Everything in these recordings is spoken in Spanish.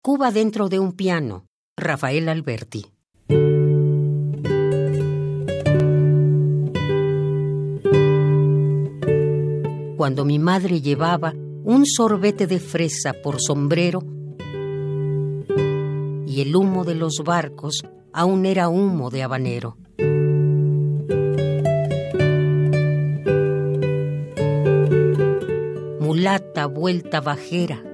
Cuba dentro de un piano, Rafael Alberti. Cuando mi madre llevaba un sorbete de fresa por sombrero y el humo de los barcos aún era humo de habanero. Mulata vuelta bajera.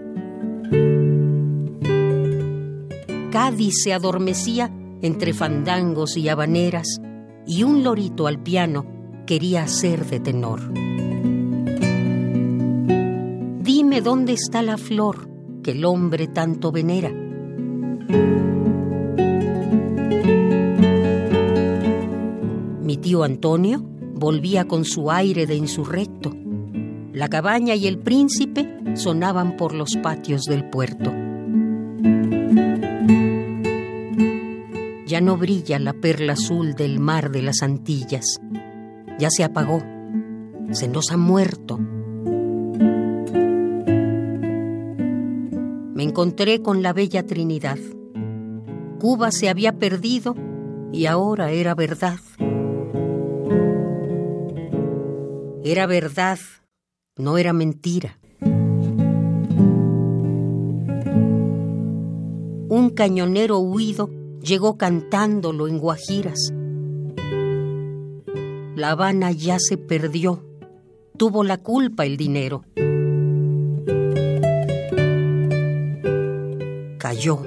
Cádiz se adormecía entre fandangos y habaneras y un lorito al piano quería ser de tenor. Dime dónde está la flor que el hombre tanto venera. Mi tío Antonio volvía con su aire de insurrecto. La cabaña y el príncipe sonaban por los patios del puerto. Ya no brilla la perla azul del mar de las Antillas. Ya se apagó. Se nos ha muerto. Me encontré con la bella Trinidad. Cuba se había perdido y ahora era verdad. Era verdad, no era mentira. Un cañonero huido llegó cantándolo en Guajiras. La Habana ya se perdió, tuvo la culpa el dinero. Cayó,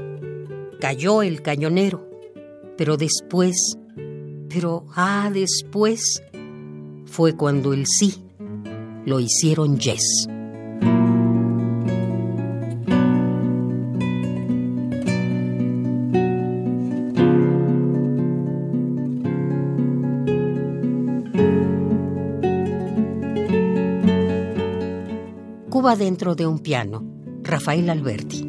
cayó el cañonero, pero después, pero ah, después, fue cuando el sí lo hicieron yes. Cuba dentro de un piano, Rafael Alberti.